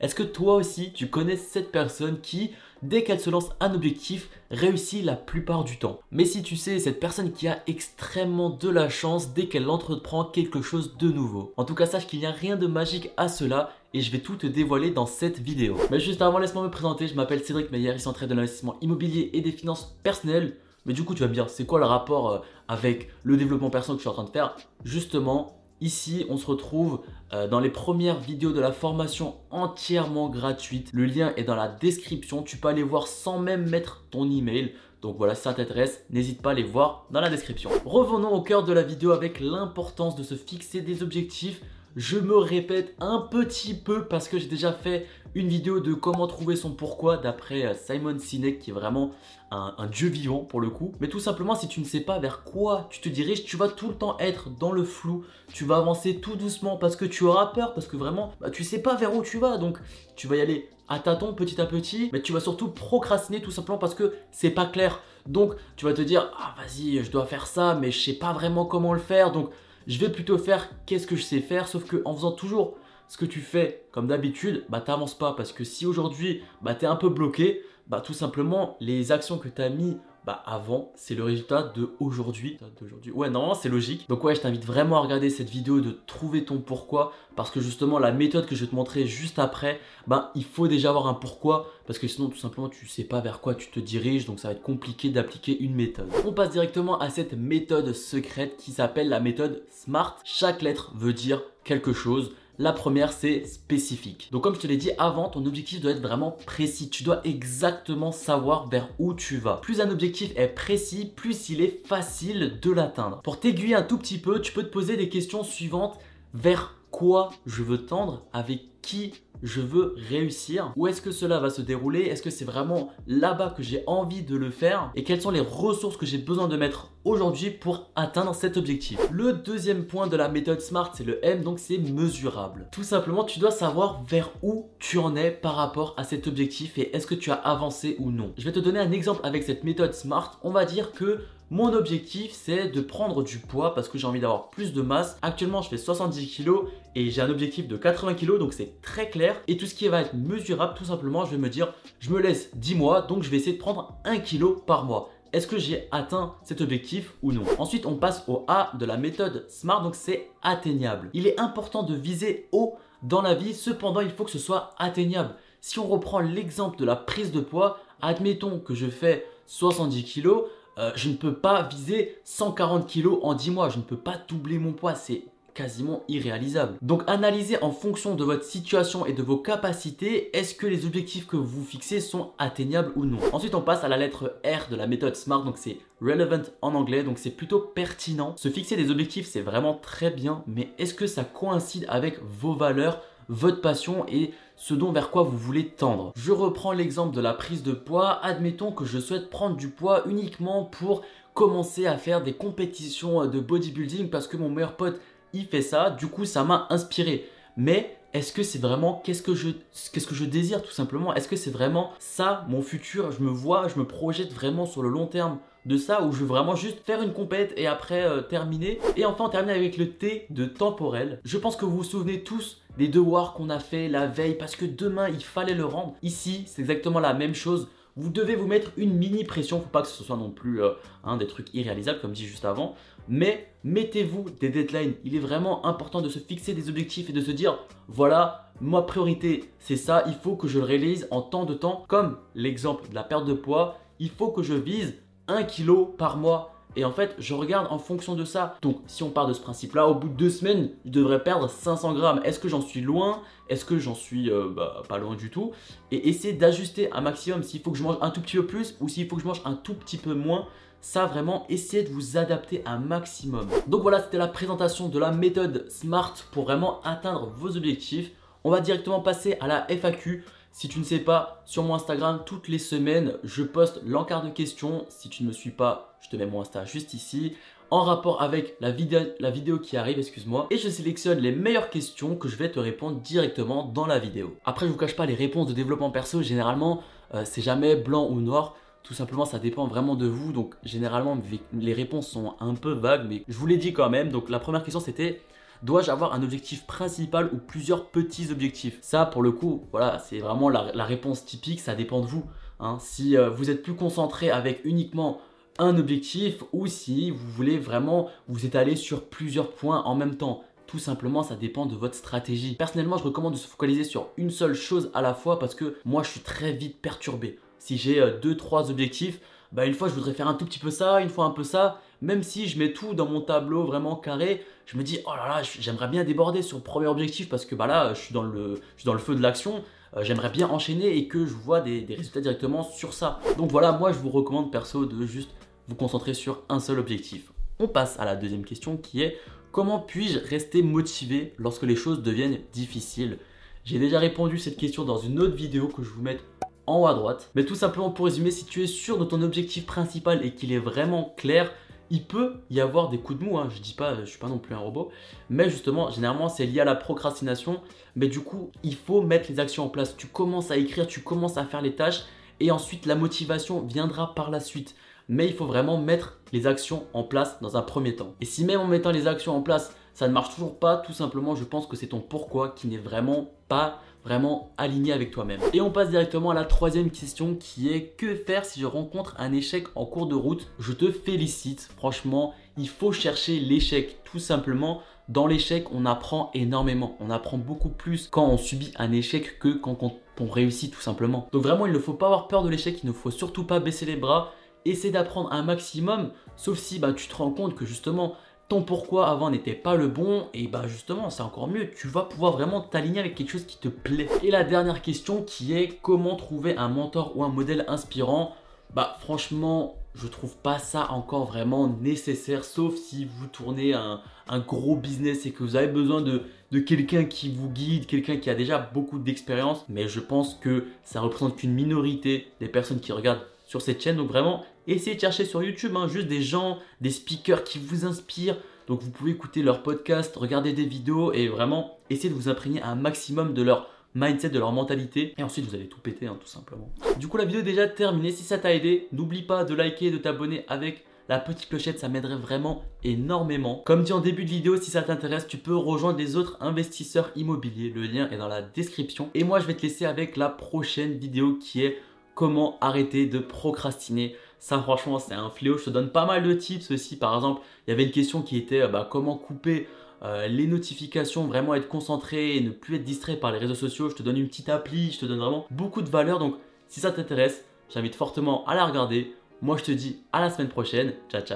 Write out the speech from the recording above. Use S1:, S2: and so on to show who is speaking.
S1: Est-ce que toi aussi tu connais cette personne qui, dès qu'elle se lance un objectif, réussit la plupart du temps? Mais si tu sais, cette personne qui a extrêmement de la chance dès qu'elle entreprend quelque chose de nouveau. En tout cas, sache qu'il n'y a rien de magique à cela et je vais tout te dévoiler dans cette vidéo. Mais juste avant, laisse-moi me présenter, je m'appelle Cédric Meyer, ici en de l'investissement immobilier et des finances personnelles. Mais du coup, tu vas me dire, c'est quoi le rapport euh, avec le développement personnel que je suis en train de faire? Justement, Ici, on se retrouve euh, dans les premières vidéos de la formation entièrement gratuite. Le lien est dans la description. Tu peux aller voir sans même mettre ton email. Donc voilà, si ça t'intéresse, n'hésite pas à les voir dans la description. Revenons au cœur de la vidéo avec l'importance de se fixer des objectifs. Je me répète un petit peu parce que j'ai déjà fait une vidéo de comment trouver son pourquoi d'après euh, Simon Sinek qui est vraiment un, dieu vivant pour le coup. Mais tout simplement si tu ne sais pas vers quoi tu te diriges, tu vas tout le temps être dans le flou. Tu vas avancer tout doucement parce que tu auras peur, parce que vraiment bah, tu sais pas vers où tu vas. Donc tu vas y aller à tâtons petit à petit, mais tu vas surtout procrastiner tout simplement parce que c'est pas clair. Donc tu vas te dire ah vas-y je dois faire ça mais je sais pas vraiment comment le faire donc je vais plutôt faire qu'est-ce que je sais faire sauf que en faisant toujours ce que tu fais comme d'habitude, bah t'avances pas parce que si aujourd'hui bah t'es un peu bloqué, bah tout simplement les actions que tu as mis bah avant, c'est le résultat de aujourd'hui. Ouais, normalement c'est logique. Donc ouais, je t'invite vraiment à regarder cette vidéo de trouver ton pourquoi parce que justement la méthode que je vais te montrer juste après, bah il faut déjà avoir un pourquoi parce que sinon tout simplement tu sais pas vers quoi tu te diriges donc ça va être compliqué d'appliquer une méthode. On passe directement à cette méthode secrète qui s'appelle la méthode SMART. Chaque lettre veut dire quelque chose. La première, c'est spécifique. Donc comme je te l'ai dit avant, ton objectif doit être vraiment précis. Tu dois exactement savoir vers où tu vas. Plus un objectif est précis, plus il est facile de l'atteindre. Pour t'aiguiller un tout petit peu, tu peux te poser des questions suivantes. Vers quoi je veux tendre? Avec qui je veux réussir Où est-ce que cela va se dérouler? Est-ce que c'est vraiment là-bas que j'ai envie de le faire? Et quelles sont les ressources que j'ai besoin de mettre aujourd'hui pour atteindre cet objectif? Le deuxième point de la méthode SMART, c'est le M, donc c'est mesurable. Tout simplement, tu dois savoir vers où tu en es par rapport à cet objectif et est-ce que tu as avancé ou non. Je vais te donner un exemple avec cette méthode SMART. On va dire que mon objectif, c'est de prendre du poids parce que j'ai envie d'avoir plus de masse. Actuellement, je fais 70 kg et j'ai un objectif de 80 kg, donc c'est très clair. Et tout ce qui va être mesurable, tout simplement, je vais me dire, je me laisse 10 mois, donc je vais essayer de prendre 1 kg par mois. Est-ce que j'ai atteint cet objectif ou non? Ensuite, on passe au A de la méthode SMART, donc c'est atteignable. Il est important de viser haut dans la vie, cependant, il faut que ce soit atteignable. Si on reprend l'exemple de la prise de poids, admettons que je fais 70 kg, euh, je ne peux pas viser 140 kg en 10 mois, je ne peux pas doubler mon poids, c'est quasiment irréalisable. Donc analysez en fonction de votre situation et de vos capacités, est-ce que les objectifs que vous fixez sont atteignables ou non? Ensuite on passe à la lettre R de la méthode SMART, donc c'est relevant en anglais, donc c'est plutôt pertinent. Se fixer des objectifs c'est vraiment très bien, mais est-ce que ça coïncide avec vos valeurs votre passion et ce dont vers quoi vous voulez tendre. Je reprends l'exemple de la prise de poids. Admettons que je souhaite prendre du poids uniquement pour commencer à faire des compétitions de bodybuilding parce que mon meilleur pote il fait ça. Du coup, ça m'a inspiré. Mais est-ce que c'est vraiment qu'est-ce que je qu'est-ce que je désire tout simplement? Est-ce que c'est vraiment ça mon futur? Je me vois, je me projette vraiment sur le long terme de ça ou je veux vraiment juste faire une compète et après euh, terminer Et enfin on termine avec le T de temporel. Je pense que vous vous souvenez tous des devoirs qu'on a fait la veille parce que demain il fallait le rendre. Ici, c'est exactement la même chose. Vous devez vous mettre une mini pression, faut pas que ce soit non plus euh, des trucs irréalisables comme dit juste avant, mais mettez-vous des deadlines. Il est vraiment important de se fixer des objectifs et de se dire voilà, ma priorité c'est ça, il faut que je le réalise en temps de temps. Comme l'exemple de la perte de poids, il faut que je vise 1 kg par mois. Et en fait, je regarde en fonction de ça. Donc, si on part de ce principe-là, au bout de deux semaines, je devrais perdre 500 grammes. Est-ce que j'en suis loin? Est-ce que j'en suis euh, bah, pas loin du tout? Et essayer d'ajuster un maximum s'il faut que je mange un tout petit peu plus ou s'il faut que je mange un tout petit peu moins. Ça, vraiment, essayez de vous adapter un maximum. Donc voilà, c'était la présentation de la méthode SMART pour vraiment atteindre vos objectifs. On va directement passer à la FAQ. Si tu ne sais pas, sur mon Instagram, toutes les semaines, je poste l'encart de questions. Si tu ne me suis pas, je te mets mon Insta juste ici en rapport avec la vidéo, qui arrive, excuse-moi, et je sélectionne les meilleures questions que je vais te répondre directement dans la vidéo. Après, je vous cache pas, les réponses de développement perso, généralement, euh, c'est jamais blanc ou noir. Tout simplement, ça dépend vraiment de vous. Donc, généralement, les réponses sont un peu vagues, mais je vous l'ai dit quand même. Donc, la première question, c'était Dois-je avoir un objectif principal ou plusieurs petits objectifs? Ça, pour le coup, voilà, c'est vraiment la, réponse typique, ça dépend de vous. Hein. Si euh, vous êtes plus concentré avec uniquement un objectif ou si vous voulez vraiment vous étaler sur plusieurs points en même temps. Tout simplement, ça dépend de votre stratégie. Personnellement, je recommande de se focaliser sur une seule chose à la fois parce que moi, je suis très vite perturbé. Si j'ai euh, deux, trois objectifs, bah une fois je voudrais faire un tout petit peu ça, une fois un peu ça. Même si je mets tout dans mon tableau vraiment carré, je me dis oh là là, j'aimerais bien déborder sur le premier objectif parce que bah là, je suis dans le, je suis dans le feu de l'action. Euh, j'aimerais bien enchaîner et que je vois des, résultats directement sur ça. Donc voilà, moi je vous recommande perso de juste vous concentrer sur un seul objectif. On passe à la deuxième question qui est comment puis-je rester motivé lorsque les choses deviennent difficiles? J'ai déjà répondu cette question dans une autre vidéo que je vous mets en haut à droite. Mais tout simplement pour résumer, si tu es sûr de ton objectif principal et qu'il est vraiment clair, il peut y avoir des coups de mou, hein. je dis pas, je suis pas non plus un robot, mais justement, généralement, c'est lié à la procrastination. Mais du coup, il faut mettre les actions en place. Tu commences à écrire, tu commences à faire les tâches, et ensuite la motivation viendra par la suite. Mais il faut vraiment mettre les actions en place dans un premier temps. Et si même en mettant les actions en place, ça ne marche toujours pas, tout simplement, je pense que c'est ton pourquoi qui n'est vraiment pas vraiment aligné avec toi-même. Et on passe directement à la troisième question qui est que faire si je rencontre un échec en cours de route? Je te félicite, franchement, il faut chercher l'échec tout simplement. Dans l'échec, on apprend énormément. On apprend beaucoup plus quand on subit un échec que quand on réussit tout simplement. Donc vraiment, il ne faut pas avoir peur de l'échec, il ne faut surtout pas baisser les bras. Essaie d'apprendre un maximum, sauf si bah, tu te rends compte que justement ton pourquoi avant n'était pas le bon, et bah justement c'est encore mieux, tu vas pouvoir vraiment t'aligner avec quelque chose qui te plaît. Et la dernière question qui est comment trouver un mentor ou un modèle inspirant? Bah franchement je trouve pas ça encore vraiment nécessaire, sauf si vous tournez un, gros business et que vous avez besoin de, de quelqu'un qui vous guide, quelqu'un qui a déjà beaucoup d'expérience. Mais je pense que ça représente qu'une minorité des personnes qui regardent sur cette chaîne. Donc vraiment, essayez de chercher sur YouTube hein, juste des gens, des speakers qui vous inspirent. Donc vous pouvez écouter leur podcast, regarder des vidéos et vraiment essayer de vous imprégner un maximum de leur mindset, de leur mentalité. Et ensuite, vous allez tout péter, hein, tout simplement. Du coup, la vidéo est déjà terminée. Si ça t'a aidé, n'oublie pas de liker de t'abonner avec la petite clochette, ça m'aiderait vraiment énormément. Comme dit en début de vidéo, si ça t'intéresse, tu peux rejoindre les autres investisseurs immobiliers. Le lien est dans la description. Et moi, je vais te laisser avec la prochaine vidéo qui est comment arrêter de procrastiner. Ça franchement c'est un fléau, je te donne pas mal de tips aussi. Par exemple, il y avait une question qui était euh, bah, comment couper euh, les notifications, vraiment être concentré et ne plus être distrait par les réseaux sociaux. Je te donne une petite appli, je te donne vraiment beaucoup de valeur. Donc si ça t'intéresse, j'invite fortement à la regarder. Moi je te dis à la semaine prochaine. Ciao ciao